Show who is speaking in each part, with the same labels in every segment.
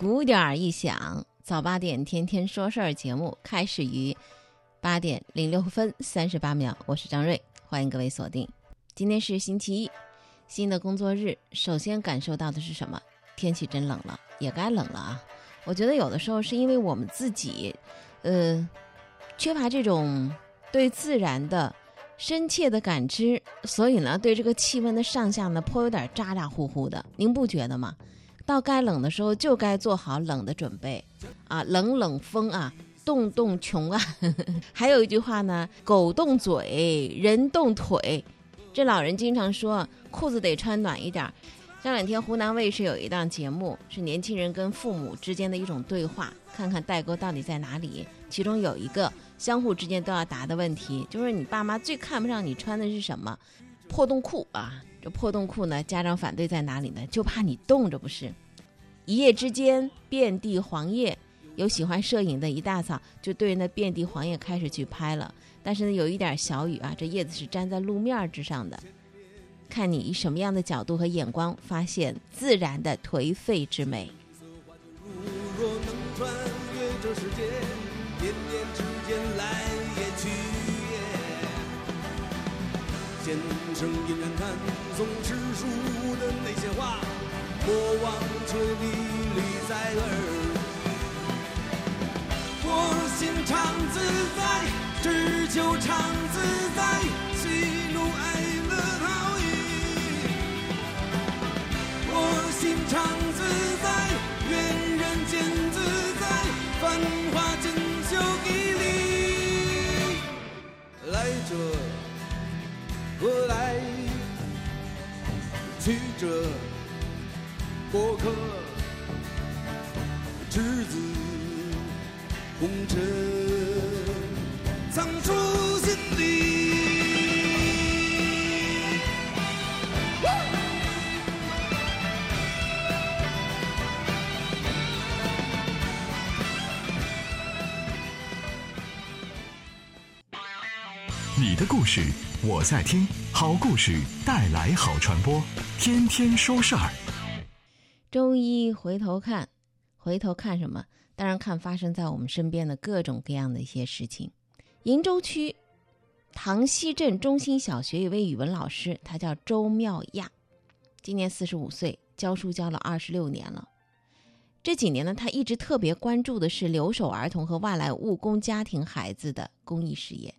Speaker 1: 鼓点儿一响，早八点天天说事儿节目开始于八点零六分三十八秒。我是张瑞，欢迎各位锁定。今天是星期一，新的工作日，首先感受到的是什么？天气真冷了，也该冷了啊！我觉得有的时候是因为我们自己，呃，缺乏这种对自然的深切的感知，所以呢，对这个气温的上下呢，颇有点咋咋呼呼的。您不觉得吗？到该冷的时候就该做好冷的准备啊！冷冷风啊，冻冻穷啊！还有一句话呢，狗动嘴，人动腿。这老人经常说，裤子得穿暖一点。这两天湖南卫视有一档节目，是年轻人跟父母之间的一种对话，看看代沟到底在哪里。其中有一个相互之间都要答的问题，就是你爸妈最看不上你穿的是什么？破洞裤啊！这破洞裤呢，家长反对在哪里呢？就怕你冻着不是？一夜之间遍地黄叶，有喜欢摄影的一大早就对着那遍地黄叶开始去拍了。但是呢，有一点小雨啊，这叶子是粘在路面之上的。看你以什么样的角度和眼光发现自然的颓废之美。只求常自在，喜怒哀乐陶冶。我心常自在，愿人间自在，繁华锦绣一里。来者。何来？去者过客，赤子红尘，藏住心里。你的故事。我在听好故事，带来好传播，天天说事儿。周一回头看，回头看什么？当然看发生在我们身边的各种各样的一些事情。鄞州区塘溪镇中心小学一位语文老师，他叫周妙亚，今年四十五岁，教书教了二十六年了。这几年呢，他一直特别关注的是留守儿童和外来务工家庭孩子的公益事业，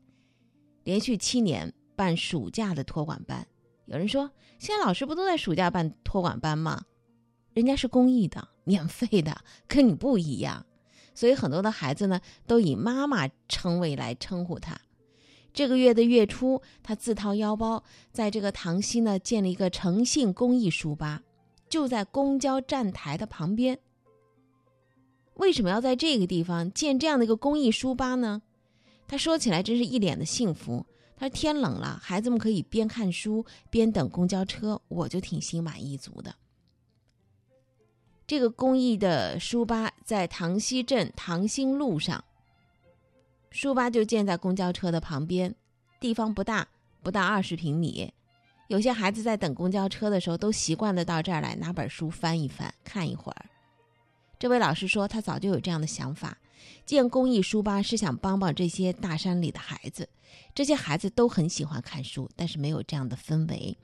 Speaker 1: 连续七年。办暑假的托管班，有人说现在老师不都在暑假办托管班吗？人家是公益的，免费的，跟你不一样。所以很多的孩子呢，都以妈妈称谓来称呼他。这个月的月初，他自掏腰包，在这个塘溪呢建了一个诚信公益书吧，就在公交站台的旁边。为什么要在这个地方建这样的一个公益书吧呢？他说起来真是一脸的幸福。他说天冷了，孩子们可以边看书边等公交车，我就挺心满意足的。这个公益的书吧在塘溪镇塘兴路上，书吧就建在公交车的旁边，地方不大，不到二十平米。有些孩子在等公交车的时候，都习惯的到这儿来拿本书翻一翻，看一会儿。这位老师说，他早就有这样的想法。建公益书吧是想帮帮这些大山里的孩子，这些孩子都很喜欢看书，但是没有这样的氛围。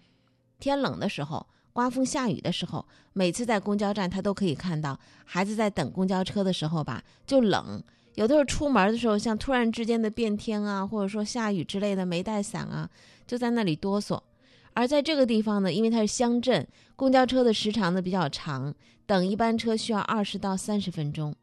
Speaker 1: 天冷的时候，刮风下雨的时候，每次在公交站，他都可以看到孩子在等公交车的时候吧，就冷。有的时候出门的时候，像突然之间的变天啊，或者说下雨之类的，没带伞啊，就在那里哆嗦。而在这个地方呢，因为它是乡镇，公交车的时长呢比较长，等一班车需要二十到三十分钟。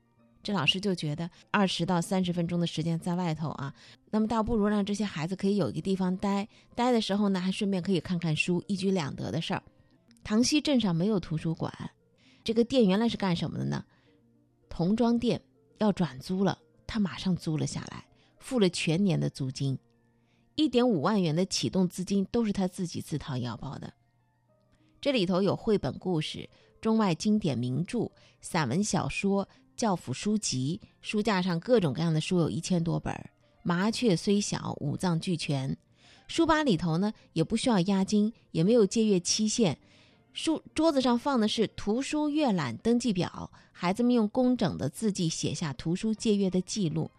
Speaker 1: 这老师就觉得二十到三十分钟的时间在外头啊，那么倒不如让这些孩子可以有一个地方待，待的时候呢，还顺便可以看看书，一举两得的事儿。塘溪镇上没有图书馆，这个店原来是干什么的呢？童装店要转租了，他马上租了下来，付了全年的租金，一点五万元的启动资金都是他自己自掏腰包的。这里头有绘本故事、中外经典名著、散文小说。教辅书籍，书架上各种各样的书有一千多本。麻雀虽小，五脏俱全。书吧里头呢，也不需要押金，也没有借阅期限，书桌子上放的是图书阅览登记表，孩子们用工整的字迹写下图书借阅的记录。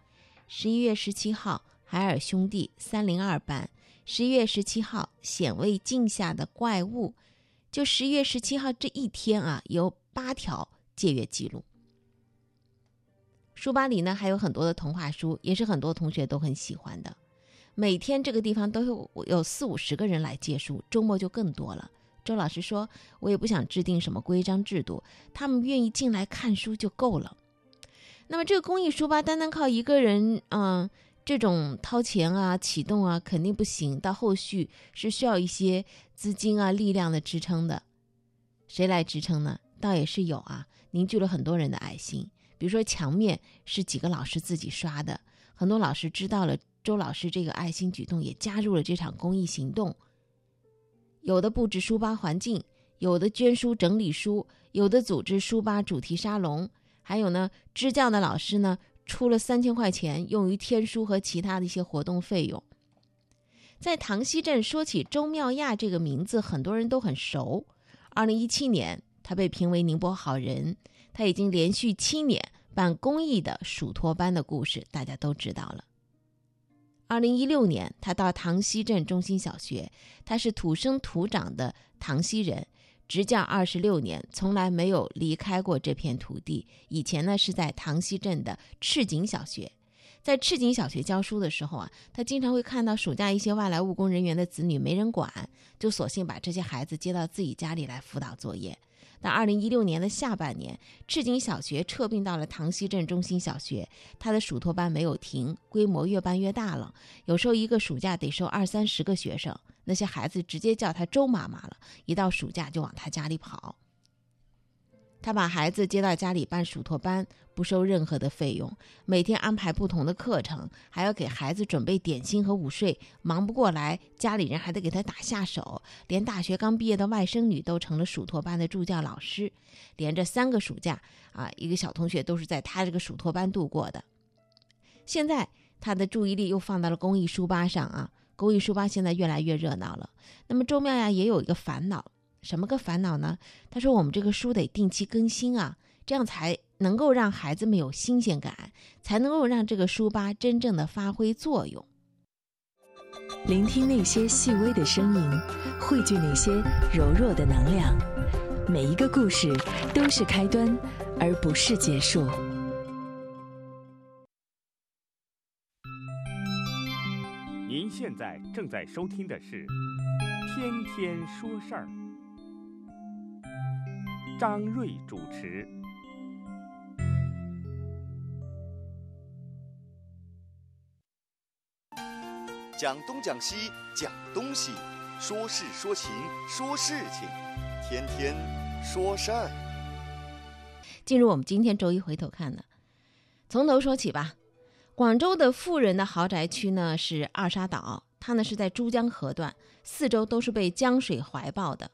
Speaker 1: 十一月十七号，海尔兄弟三零二班；十一月十七号，显微镜下的怪物。就十一月十七号这一天啊，有八条借阅记录。书吧里呢还有很多的童话书，也是很多同学都很喜欢的。每天这个地方都有有四五十个人来借书，周末就更多了。周老师说：“我也不想制定什么规章制度，他们愿意进来看书就够了。”那么这个公益书吧，单单靠一个人，嗯，这种掏钱啊、启动啊，肯定不行。到后续是需要一些资金啊、力量的支撑的。谁来支撑呢？倒也是有啊，凝聚了很多人的爱心。比如说墙面是几个老师自己刷的，很多老师知道了周老师这个爱心举动，也加入了这场公益行动。有的布置书吧环境，有的捐书整理书，有的组织书吧主题沙龙，还有呢，支教的老师呢出了三千块钱用于添书和其他的一些活动费用。在塘溪镇说起周妙亚这个名字，很多人都很熟。二零一七年，他被评为宁波好人，他已经连续七年办公益的暑托班的故事，大家都知道了。二零一六年，他到塘溪镇中心小学，他是土生土长的塘溪人，执教二十六年，从来没有离开过这片土地。以前呢是在塘溪镇的赤井小学，在赤井小学教书的时候啊，他经常会看到暑假一些外来务工人员的子女没人管，就索性把这些孩子接到自己家里来辅导作业。到二零一六年的下半年，赤井小学撤并到了塘溪镇中心小学，他的暑托班没有停，规模越办越大了。有时候一个暑假得收二三十个学生，那些孩子直接叫他周妈妈了，一到暑假就往他家里跑。他把孩子接到家里办暑托班，不收任何的费用，每天安排不同的课程，还要给孩子准备点心和午睡，忙不过来，家里人还得给他打下手。连大学刚毕业的外甥女都成了暑托班的助教老师，连着三个暑假啊，一个小同学都是在他这个暑托班度过的。现在他的注意力又放到了公益书吧上啊，公益书吧现在越来越热闹了。那么周妙呀也有一个烦恼。什么个烦恼呢？他说：“我们这个书得定期更新啊，这样才能够让孩子们有新鲜感，才能够让这个书吧真正的发挥作用。
Speaker 2: 聆听那些细微的声音，汇聚那些柔弱的能量。每一个故事都是开端，而不是结束。”
Speaker 3: 您现在正在收听的是《天天说事儿》。张瑞主持。
Speaker 4: 讲东讲西讲东西，说事说情说事情，天天说事儿。
Speaker 1: 进入我们今天周一回头看呢，从头说起吧。广州的富人的豪宅区呢是二沙岛，它呢是在珠江河段，四周都是被江水怀抱的。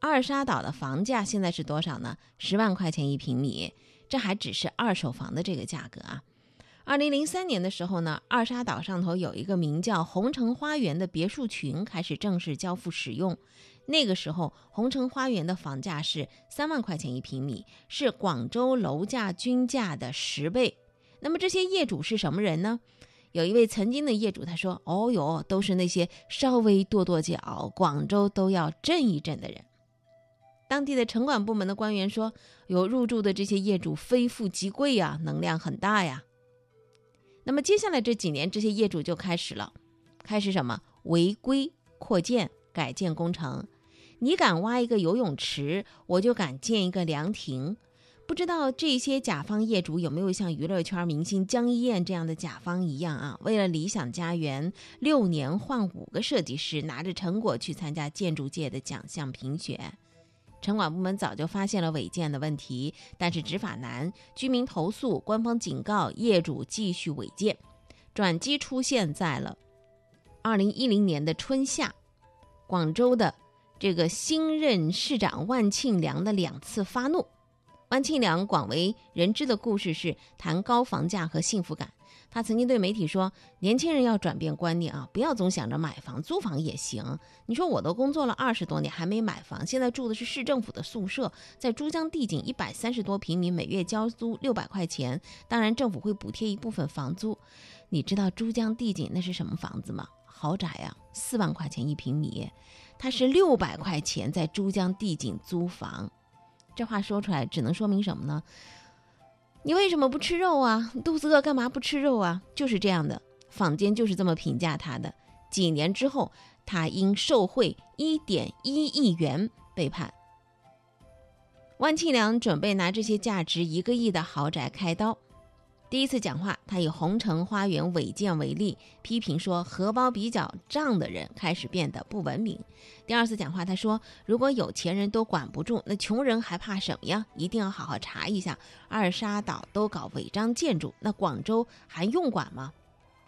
Speaker 1: 二沙岛的房价现在是多少呢？十万块钱一平米，这还只是二手房的这个价格啊。二零零三年的时候呢，二沙岛上头有一个名叫红城花园的别墅群开始正式交付使用。那个时候，红城花园的房价是三万块钱一平米，是广州楼价均价的十倍。那么这些业主是什么人呢？有一位曾经的业主他说：“哦哟，都是那些稍微跺跺脚，广州都要震一震的人。”当地的城管部门的官员说：“有入住的这些业主非富即贵呀，能量很大呀。”那么接下来这几年，这些业主就开始了，开始什么违规扩建、改建工程。你敢挖一个游泳池，我就敢建一个凉亭。不知道这些甲方业主有没有像娱乐圈明星江一燕这样的甲方一样啊？为了理想家园，六年换五个设计师，拿着成果去参加建筑界的奖项评选。城管部门早就发现了违建的问题，但是执法难，居民投诉，官方警告，业主继续违建。转机出现在了二零一零年的春夏，广州的这个新任市长万庆良的两次发怒。万庆良广为人知的故事是谈高房价和幸福感，他曾经对媒体说：“年轻人要转变观念啊，不要总想着买房，租房也行。你说我都工作了二十多年还没买房，现在住的是市政府的宿舍，在珠江帝景一百三十多平米，每月交租六百块钱，当然政府会补贴一部分房租。你知道珠江帝景那是什么房子吗？豪宅啊，四万块钱一平米，他是六百块钱在珠江帝景租房。这话说出来只能说明什么呢？”你为什么不吃肉啊？肚子饿干嘛不吃肉啊？就是这样的，坊间就是这么评价他的。几年之后，他因受贿一点一亿元被判。万庆良准备拿这些价值一个亿的豪宅开刀。第一次讲话，他以红城花园违建为例，批评说荷包比较胀的人开始变得不文明。第二次讲话，他说如果有钱人都管不住，那穷人还怕什么呀？一定要好好查一下，二沙岛都搞违章建筑，那广州还用管吗？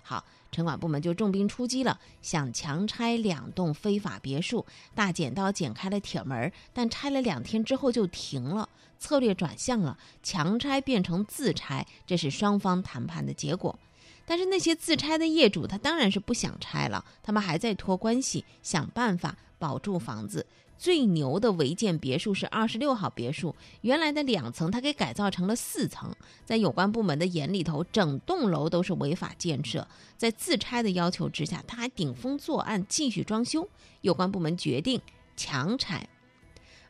Speaker 1: 好。城管部门就重兵出击了，想强拆两栋非法别墅，大剪刀剪开了铁门，但拆了两天之后就停了，策略转向了，强拆变成自拆，这是双方谈判的结果。但是那些自拆的业主，他当然是不想拆了，他们还在托关系，想办法保住房子。最牛的违建别墅是二十六号别墅，原来的两层他给改造成了四层，在有关部门的眼里头，整栋楼都是违法建设，在自拆的要求之下，他还顶风作案继续装修，有关部门决定强拆。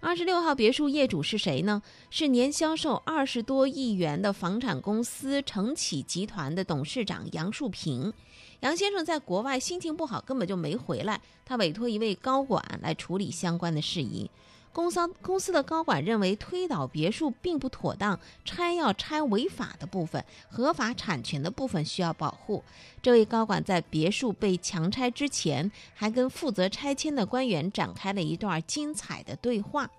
Speaker 1: 二十六号别墅业主是谁呢？是年销售二十多亿元的房产公司承启集团的董事长杨树平。杨先生在国外心情不好，根本就没回来。他委托一位高管来处理相关的事宜。公司公司的高管认为推倒别墅并不妥当，拆要拆违法的部分，合法产权的部分需要保护。这位高管在别墅被强拆之前，还跟负责拆迁的官员展开了一段精彩的对话。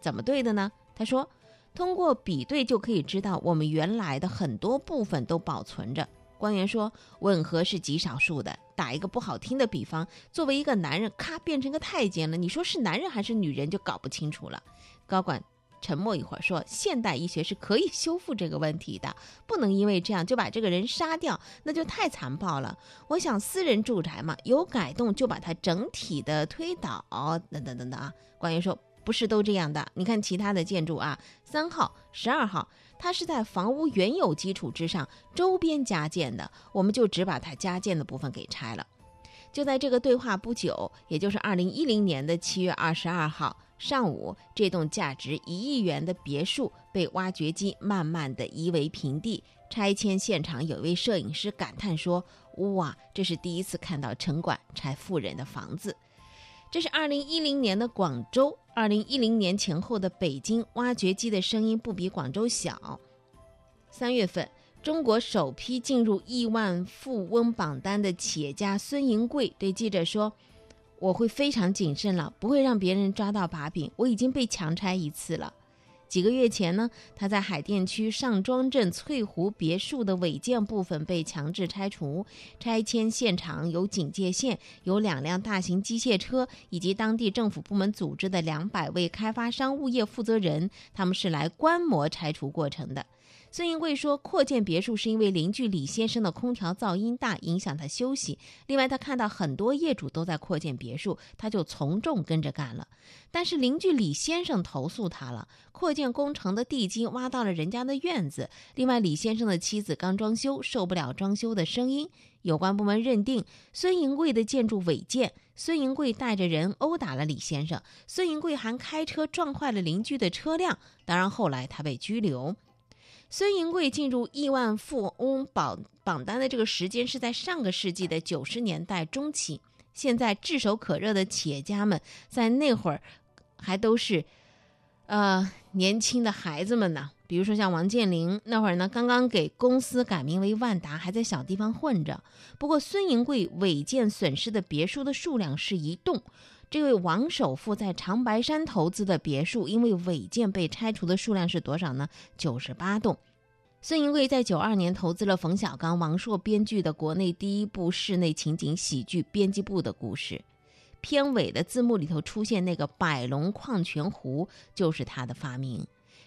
Speaker 1: 怎么对的呢？他说，通过比对就可以知道，我们原来的很多部分都保存着。官员说：“吻合是极少数的。打一个不好听的比方，作为一个男人，咔变成个太监了，你说是男人还是女人就搞不清楚了。”高管沉默一会儿说：“现代医学是可以修复这个问题的，不能因为这样就把这个人杀掉，那就太残暴了。我想私人住宅嘛，有改动就把它整体的推倒，等等等等啊。”官员说：“不是都这样的？你看其他的建筑啊，三号、十二号。”它是在房屋原有基础之上周边加建的，我们就只把它加建的部分给拆了。就在这个对话不久，也就是二零一零年的七月二十二号上午，这栋价值一亿元的别墅被挖掘机慢慢的夷为平地。拆迁现场有一位摄影师感叹说：“哇，这是第一次看到城管拆富人的房子。”这是二零一零年的广州，二零一零年前后的北京，挖掘机的声音不比广州小。三月份，中国首批进入亿万富翁榜单的企业家孙银贵对记者说：“我会非常谨慎了，不会让别人抓到把柄。我已经被强拆一次了。”几个月前呢，他在海淀区上庄镇翠湖别墅的违建部分被强制拆除，拆迁现场有警戒线，有两辆大型机械车，以及当地政府部门组织的两百位开发商物业负责人，他们是来观摩拆除过程的。孙银贵说，扩建别墅是因为邻居李先生的空调噪音大，影响他休息。另外，他看到很多业主都在扩建别墅，他就从众跟着干了。但是邻居李先生投诉他了，扩建工程的地基挖到了人家的院子。另外，李先生的妻子刚装修，受不了装修的声音。有关部门认定孙银贵的建筑违建，孙银贵带着人殴打了李先生，孙银贵还开车撞坏了邻居的车辆。当然，后来他被拘留。孙银贵进入亿万富翁榜榜单的这个时间是在上个世纪的九十年代中期。现在炙手可热的企业家们在那会儿还都是呃年轻的孩子们呢。比如说像王健林，那会儿呢刚刚给公司改名为万达，还在小地方混着。不过孙银贵违建损失的别墅的数量是一栋。这位王首富在长白山投资的别墅，因为违建被拆除的数量是多少呢？九十八栋。孙银贵在九二年投资了冯小刚、王朔编剧的国内第一部室内情景喜剧《编辑部的故事》，片尾的字幕里头出现那个百龙矿泉壶就是他的发明。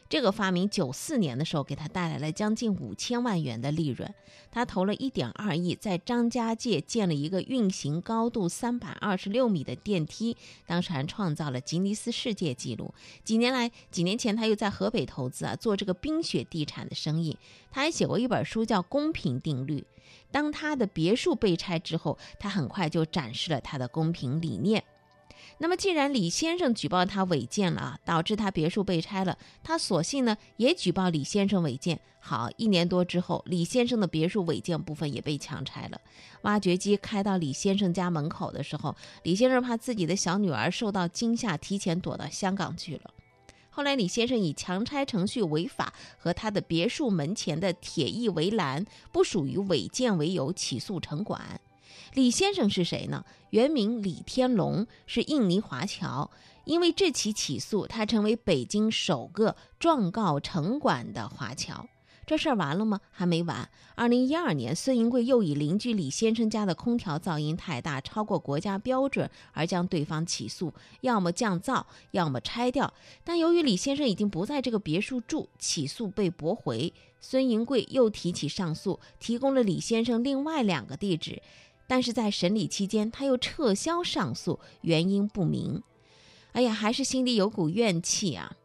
Speaker 1: 这个发明九四年的时候给他带来了将近五千万元的利润。他投了一点二亿，在张家界建了一个运行高度三百二十六米的电梯，当时还创造了吉尼斯世界纪录。几年来，几年前他又在河北投资啊，做这个冰雪地产的生意。他还写过一本书叫《公平定律》。当他的别墅被拆之后，他很快就展示了他的公平理念。那么，既然李先生举报他违建了啊，导致他别墅被拆了，他索性呢也举报李先生违建。好，一年多之后，李先生的别墅违建部分也被强拆了。挖掘机开到李先生家门口的时候，李先生怕自己的小女儿受到惊吓，提前躲到香港去了。后来，李先生以强拆程序违法和他的别墅门前的铁艺围栏不属于违建为由起诉城管。李先生是谁呢？原名李天龙，是印尼华侨。因为这起起诉，他成为北京首个状告城管的华侨。这事儿完了吗？还没完。二零一二年，孙银贵又以邻居李先生家的空调噪音太大，超过国家标准，而将对方起诉，要么降噪，要么拆掉。但由于李先生已经不在这个别墅住，起诉被驳回。孙银贵又提起上诉，提供了李先生另外两个地址。但是在审理期间，他又撤销上诉，原因不明。哎呀，还是心里有股怨气啊！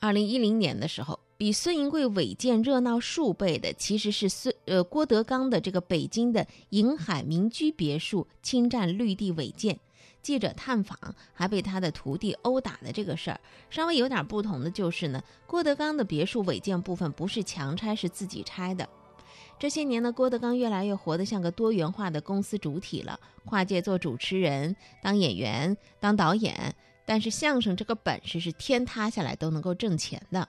Speaker 1: 二零一零年的时候，比孙银贵违建热闹数倍的，其实是孙呃郭德纲的这个北京的银海民居别墅侵占绿地违建。记者探访，还被他的徒弟殴打的这个事儿，稍微有点不同的就是呢，郭德纲的别墅违建部分不是强拆，是自己拆的。这些年呢，郭德纲越来越活得像个多元化的公司主体了，跨界做主持人、当演员、当导演。但是相声这个本事是天塌下来都能够挣钱的。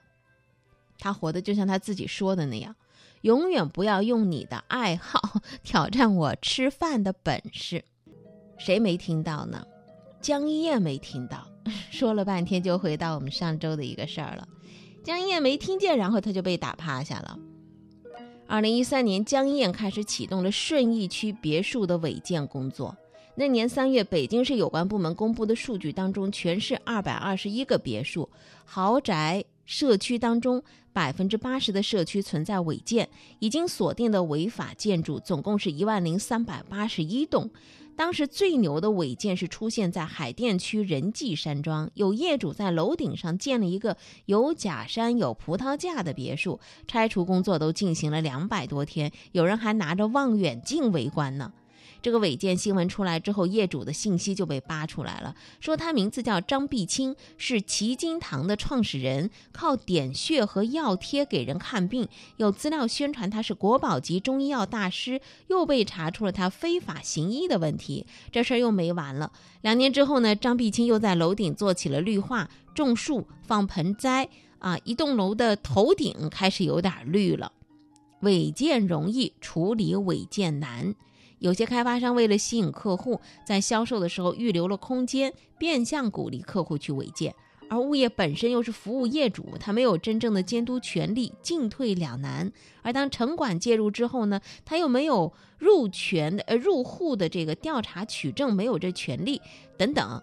Speaker 1: 他活的就像他自己说的那样，永远不要用你的爱好 挑战我吃饭的本事。谁没听到呢？江一燕没听到，说了半天就回到我们上周的一个事儿了。江一燕没听见，然后他就被打趴下了。二零一三年，江一燕开始启动了顺义区别墅的违建工作。那年三月，北京市有关部门公布的数据当中，全市二百二十一个别墅豪宅社区当中，百分之八十的社区存在违建，已经锁定的违法建筑总共是一万零三百八十一栋。当时最牛的违建是出现在海淀区仁济山庄，有业主在楼顶上建了一个有假山、有葡萄架的别墅，拆除工作都进行了两百多天，有人还拿着望远镜围观呢。这个违建新闻出来之后，业主的信息就被扒出来了，说他名字叫张碧清，是齐金堂的创始人，靠点穴和药贴给人看病，有资料宣传他是国宝级中医药大师，又被查出了他非法行医的问题。这事儿又没完了，两年之后呢，张碧清又在楼顶做起了绿化、种树、放盆栽，啊，一栋楼的头顶开始有点绿了。违建容易，处理违建难。有些开发商为了吸引客户，在销售的时候预留了空间，变相鼓励客户去违建，而物业本身又是服务业主，他没有真正的监督权利，进退两难。而当城管介入之后呢，他又没有入权的呃入户的这个调查取证，没有这权利等等。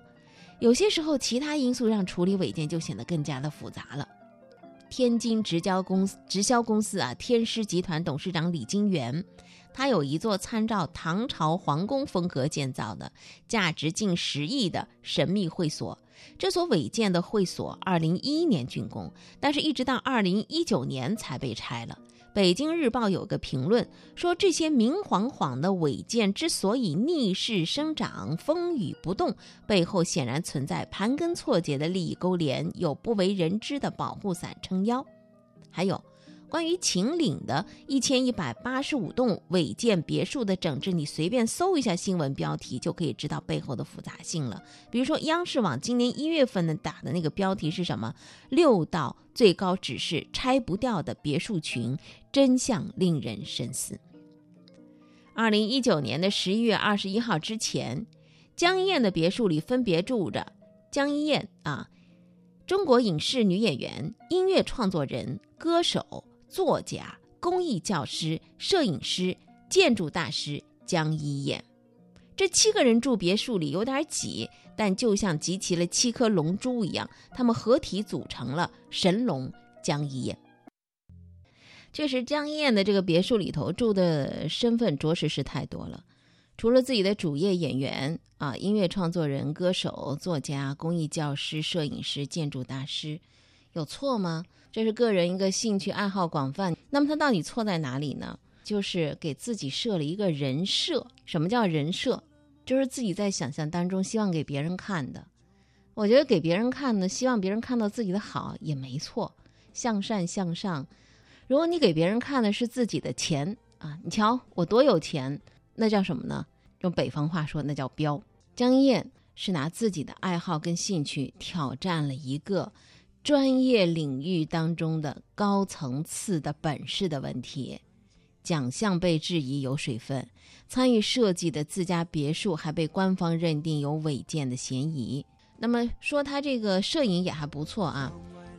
Speaker 1: 有些时候，其他因素让处理违建就显得更加的复杂了。天津直销公司直销公司啊，天狮集团董事长李金元。他有一座参照唐朝皇宫风格建造的、价值近十亿的神秘会所。这所违建的会所，二零一一年竣工，但是一直到二零一九年才被拆了。北京日报有个评论说，这些明晃晃的违建之所以逆势生长、风雨不动，背后显然存在盘根错节的利益勾连，有不为人知的保护伞撑腰，还有。关于秦岭的一千一百八十五栋违建别墅的整治，你随便搜一下新闻标题就可以知道背后的复杂性了。比如说，央视网今年一月份的打的那个标题是什么？六道最高指示拆不掉的别墅群，真相令人深思。二零一九年的十一月二十一号之前，江一燕的别墅里分别住着江一燕啊，中国影视女演员、音乐创作人、歌手。作家、公益教师、摄影师、建筑大师江一燕，这七个人住别墅里有点挤，但就像集齐了七颗龙珠一样，他们合体组成了神龙江一燕。确实，江一燕的这个别墅里头住的身份着实是太多了。除了自己的主业演员啊，音乐创作人、歌手、作家、公益教师、摄影师、建筑大师，有错吗？这是个人一个兴趣爱好广泛。那么他到底错在哪里呢？就是给自己设了一个人设。什么叫人设？就是自己在想象当中希望给别人看的。我觉得给别人看呢，希望别人看到自己的好也没错，向善向上。如果你给别人看的是自己的钱啊，你瞧我多有钱。那叫什么呢？用北方话说，那叫标。江一燕是拿自己的爱好跟兴趣挑战了一个专业领域当中的高层次的本事的问题，奖项被质疑有水分，参与设计的自家别墅还被官方认定有违建的嫌疑。那么说他这个摄影也还不错啊，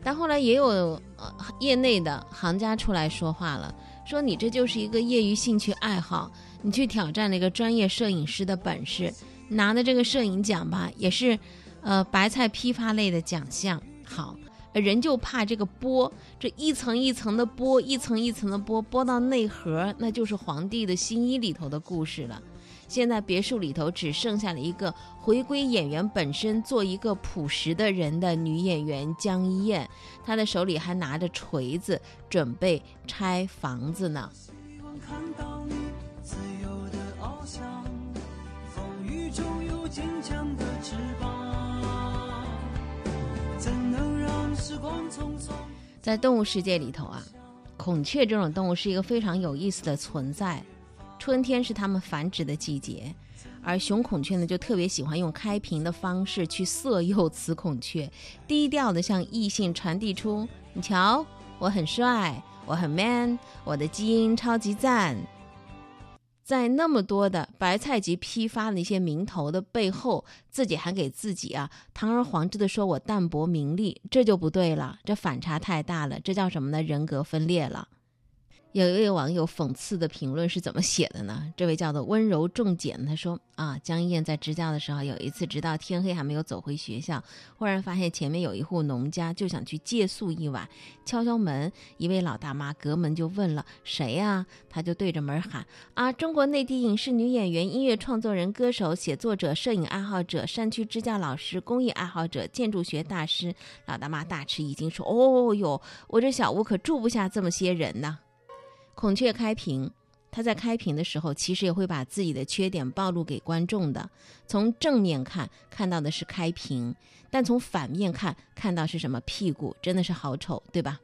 Speaker 1: 但后来也有呃业内的行家出来说话了。说你这就是一个业余兴趣爱好，你去挑战了一个专业摄影师的本事，拿的这个摄影奖吧，也是，呃，白菜批发类的奖项。好，人就怕这个剥，这一层一层的剥，一层一层的剥，剥到内核，那就是皇帝的新衣里头的故事了。现在别墅里头只剩下了一个回归演员本身，做一个朴实的人的女演员江一燕，她的手里还拿着锤子，准备拆房子呢。风雨中有坚强的翅膀在动物世界里头啊，孔雀这种动物是一个非常有意思的存在。春天是它们繁殖的季节，而雄孔雀呢，就特别喜欢用开屏的方式去色诱雌孔雀，低调的向异性传递出：你瞧，我很帅，我很 man，我的基因超级赞。在那么多的白菜级批发的一些名头的背后，自己还给自己啊堂而皇之的说我淡泊名利，这就不对了，这反差太大了，这叫什么呢？人格分裂了。有一位网友讽刺的评论是怎么写的呢？这位叫做温柔重简，他说：“啊，江一燕在支教的时候，有一次直到天黑还没有走回学校，忽然发现前面有一户农家，就想去借宿一晚。敲敲门，一位老大妈隔门就问了：谁呀？他就对着门喊：啊，中国内地影视女演员、音乐创作人、歌手、写作者、摄影爱好者、山区支教老师、公益爱好者、建筑学大师。老大妈大吃一惊，说：哦哟，我这小屋可住不下这么些人呢。”孔雀开屏，他在开屏的时候，其实也会把自己的缺点暴露给观众的。从正面看，看到的是开屏；但从反面看，看到是什么屁股，真的是好丑，对吧？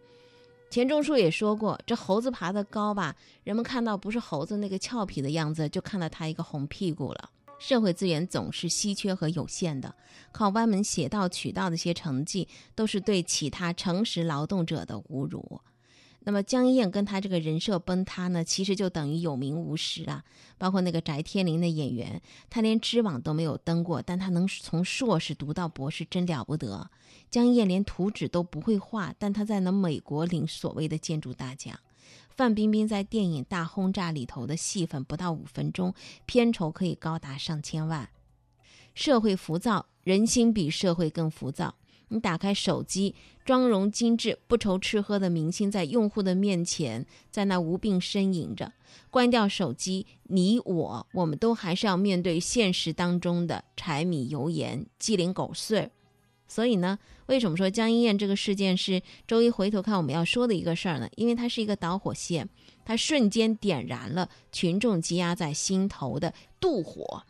Speaker 1: 钱钟书也说过，这猴子爬得高吧，人们看到不是猴子那个俏皮的样子，就看到他一个红屁股了。社会资源总是稀缺和有限的，靠歪门邪道取到的些成绩，都是对其他诚实劳动者的侮辱。那么江一燕跟他这个人设崩塌呢，其实就等于有名无实啊。包括那个翟天临的演员，他连知网都没有登过，但他能从硕士读到博士，真了不得。江一燕连图纸都不会画，但他在那美国领所谓的建筑大奖。范冰冰在电影《大轰炸》里头的戏份不到五分钟，片酬可以高达上千万。社会浮躁，人心比社会更浮躁。你打开手机，妆容精致、不愁吃喝的明星在用户的面前，在那无病呻吟着。关掉手机，你我，我们都还是要面对现实当中的柴米油盐、鸡零狗碎。所以呢，为什么说江一燕这个事件是周一回头看我们要说的一个事儿呢？因为它是一个导火线，它瞬间点燃了群众积压在心头的妒火，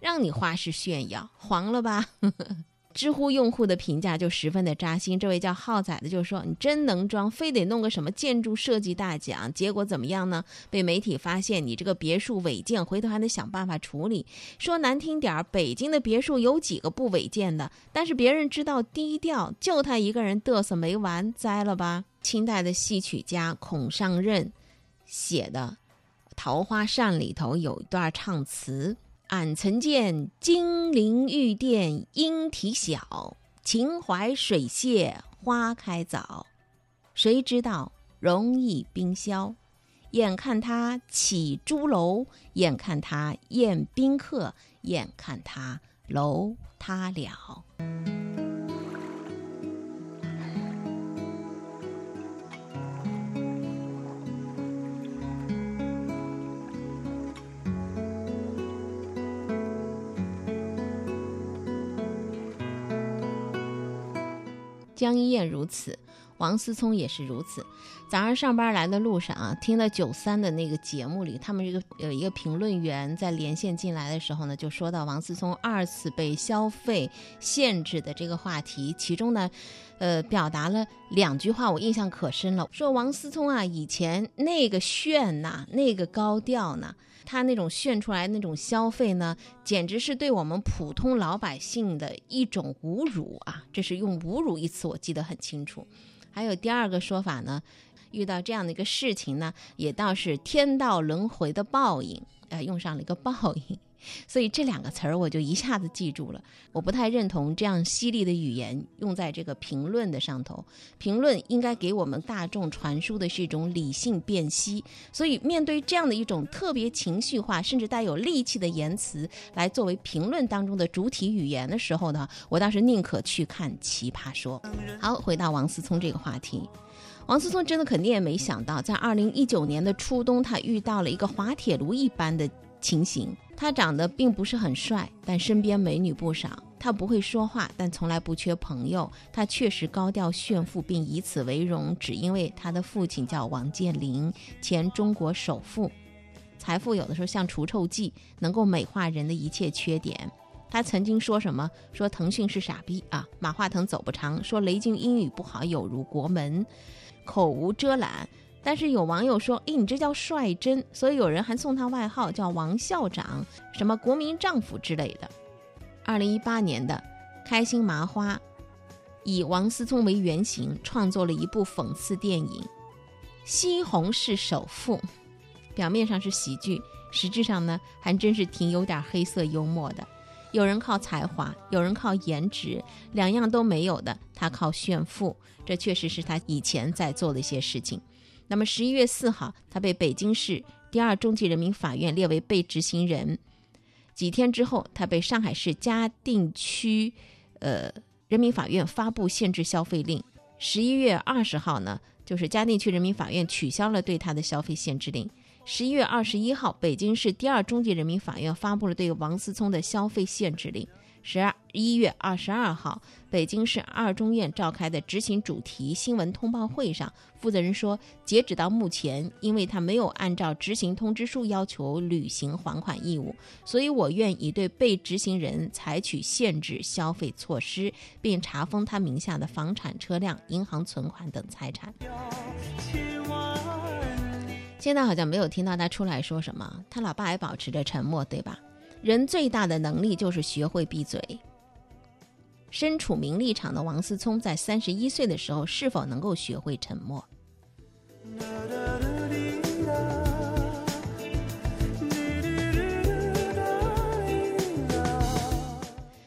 Speaker 1: 让你花式炫耀，黄了吧？知乎用户的评价就十分的扎心。这位叫浩仔的就说：“你真能装，非得弄个什么建筑设计大奖，结果怎么样呢？被媒体发现你这个别墅违建，回头还得想办法处理。说难听点儿，北京的别墅有几个不违建的？但是别人知道低调，就他一个人嘚瑟没完，栽了吧？”清代的戏曲家孔尚任写的《桃花扇》里头有一段唱词。俺曾见金陵玉殿莺啼晓，秦淮水榭花开早。谁知道容易冰消？眼看他起朱楼，眼看他宴宾客，眼看他楼塌了。江一燕如此，王思聪也是如此。早上上班来的路上啊，听了九三的那个节目里，他们这个有一个评论员在连线进来的时候呢，就说到王思聪二次被消费限制的这个话题，其中呢，呃，表达了两句话，我印象可深了。说王思聪啊，以前那个炫呐，那个高调呢，他那种炫出来那种消费呢，简直是对我们普通老百姓的一种侮辱啊！这是用“侮辱”一词，我记得很清楚。还有第二个说法呢。遇到这样的一个事情呢，也倒是天道轮回的报应，呃，用上了一个报应，所以这两个词儿我就一下子记住了。我不太认同这样犀利的语言用在这个评论的上头。评论应该给我们大众传输的是一种理性辨析，所以面对这样的一种特别情绪化甚至带有戾气的言辞来作为评论当中的主体语言的时候呢，我倒是宁可去看《奇葩说》。好，回到王思聪这个话题。王思聪真的肯定也没想到，在二零一九年的初冬，他遇到了一个滑铁卢一般的情形。他长得并不是很帅，但身边美女不少。他不会说话，但从来不缺朋友。他确实高调炫富，并以此为荣，只因为他的父亲叫王健林，前中国首富。财富有的时候像除臭剂，能够美化人的一切缺点。他曾经说什么？说腾讯是傻逼啊，马化腾走不长，说雷军英语不好，有如国门。口无遮拦，但是有网友说：“诶，你这叫率真。”所以有人还送他外号叫“王校长”，什么“国民丈夫”之类的。二零一八年的开心麻花以王思聪为原型创作了一部讽刺电影《西红柿首富》，表面上是喜剧，实质上呢还真是挺有点黑色幽默的。有人靠才华，有人靠颜值，两样都没有的，他靠炫富。这确实是他以前在做的一些事情。那么十一月四号，他被北京市第二中级人民法院列为被执行人。几天之后，他被上海市嘉定区，呃，人民法院发布限制消费令。十一月二十号呢，就是嘉定区人民法院取消了对他的消费限制令。十一月二十一号，北京市第二中级人民法院发布了对王思聪的消费限制令。十二一月二十二号，北京市二中院召开的执行主题新闻通报会上，负责人说，截止到目前，因为他没有按照执行通知书要求履行还款义务，所以我愿意对被执行人采取限制消费措施，并查封他名下的房产、车辆、银行存款等财产。现在好像没有听到他出来说什么，他老爸还保持着沉默，对吧？人最大的能力就是学会闭嘴。身处名利场的王思聪，在三十一岁的时候，是否能够学会沉默？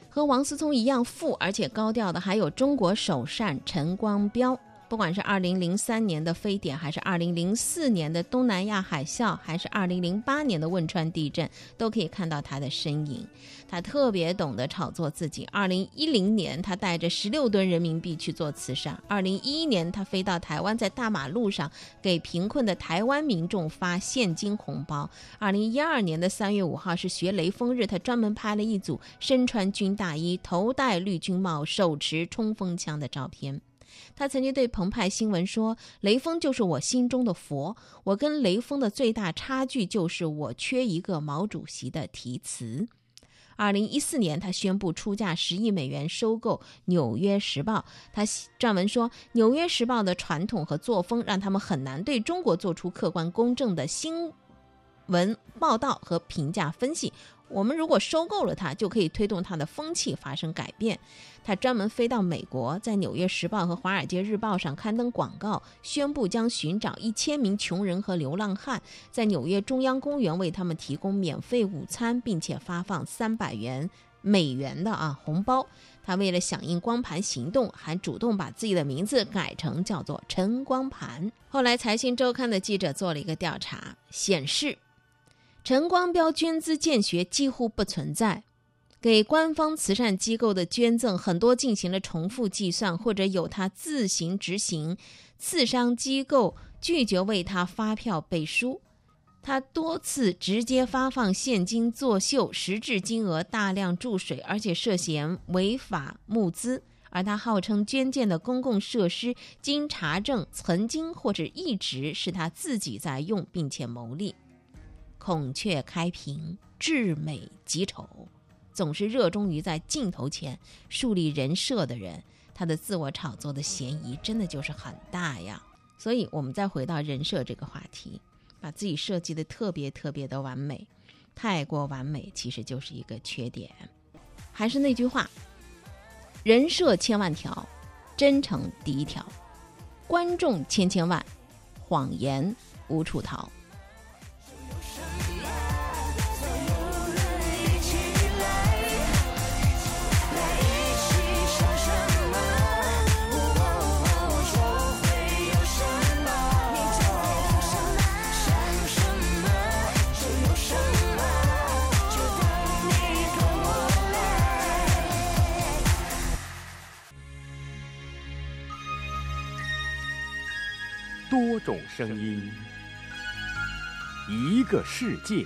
Speaker 1: 和王思聪一样富而且高调的，还有中国首善陈光标。不管是二零零三年的非典，还是二零零四年的东南亚海啸，还是二零零八年的汶川地震，都可以看到他的身影。他特别懂得炒作自己。二零一零年，他带着十六吨人民币去做慈善；二零一一年，他飞到台湾，在大马路上给贫困的台湾民众发现金红包。二零一二年的三月五号是学雷锋日，他专门拍了一组身穿军大衣、头戴绿军帽、手持冲锋枪的照片。他曾经对澎湃新闻说：“雷锋就是我心中的佛，我跟雷锋的最大差距就是我缺一个毛主席的题词。”二零一四年，他宣布出价十亿美元收购《纽约时报》。他撰文说：“《纽约时报》的传统和作风让他们很难对中国做出客观公正的新闻报道和评价分析。”我们如果收购了它，就可以推动它的风气发生改变。他专门飞到美国，在《纽约时报》和《华尔街日报》上刊登广告，宣布将寻找一千名穷人和流浪汉，在纽约中央公园为他们提供免费午餐，并且发放三百元美元的啊红包。他为了响应光盘行动，还主动把自己的名字改成叫做陈光盘。后来，《财新周刊》的记者做了一个调查，显示。陈光标捐资建学几乎不存在，给官方慈善机构的捐赠很多进行了重复计算，或者由他自行执行，刺商机构拒绝为他发票背书，他多次直接发放现金作秀，实质金额大量注水，而且涉嫌违法募资。而他号称捐建的公共设施，经查证曾经或者一直是他自己在用，并且牟利。孔雀开屏，至美极丑，总是热衷于在镜头前树立人设的人，他的自我炒作的嫌疑真的就是很大呀。所以，我们再回到人设这个话题，把自己设计的特别特别的完美，太过完美其实就是一个缺点。还是那句话。人设千万条，真诚第一条；观众千千万，谎言无处逃。
Speaker 3: 多种声音，一个世界。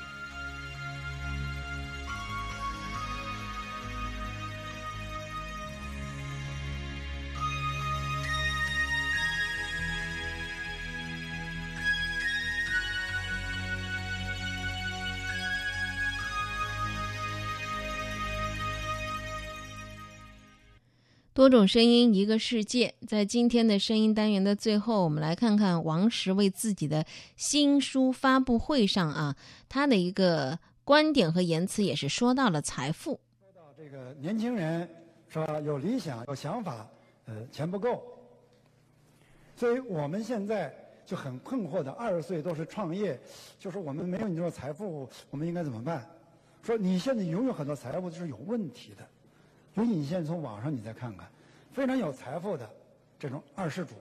Speaker 1: 多种声音，一个世界。在今天的声音单元的最后，我们来看看王石为自己的新书发布会上啊，他的一个观点和言辞也是说到了财富。
Speaker 5: 说到这个年轻人是吧，有理想、有想法，呃，钱不够，所以我们现在就很困惑的，二十岁都是创业，就是我们没有你这种财富，我们应该怎么办？说你现在拥有很多财富，就是有问题的。所以你现在从网上你再看看，非常有财富的这种二世主，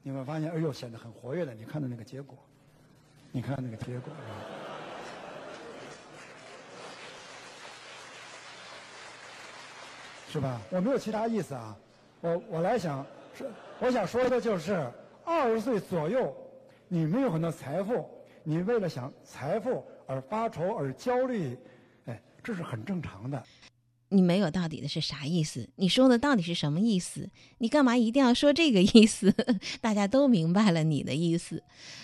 Speaker 5: 你会发现，哎呦，显得很活跃的。你看到那个结果，你看那个结果，是吧？我没有其他意思啊，我我来想是，我想说的就是二十岁左右，你没有很多财富，你为了想财富而发愁而焦虑，哎，这是很正常的。
Speaker 1: 你没有到底的是啥意思？你说的到底是什么意思？你干嘛一定要说这个意思？大家都明白了你的意思。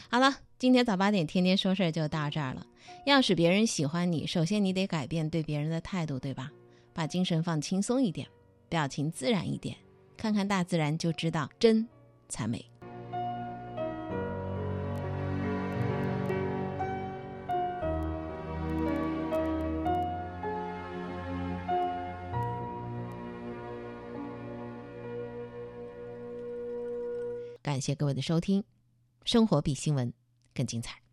Speaker 1: 好了，今天早八点天天说事儿就到这儿了。要使别人喜欢你，首先你得改变对别人的态度，对吧？把精神放轻松一点，表情自然一点，看看大自然就知道真才美。感谢各位的收听，生活比新闻更精彩。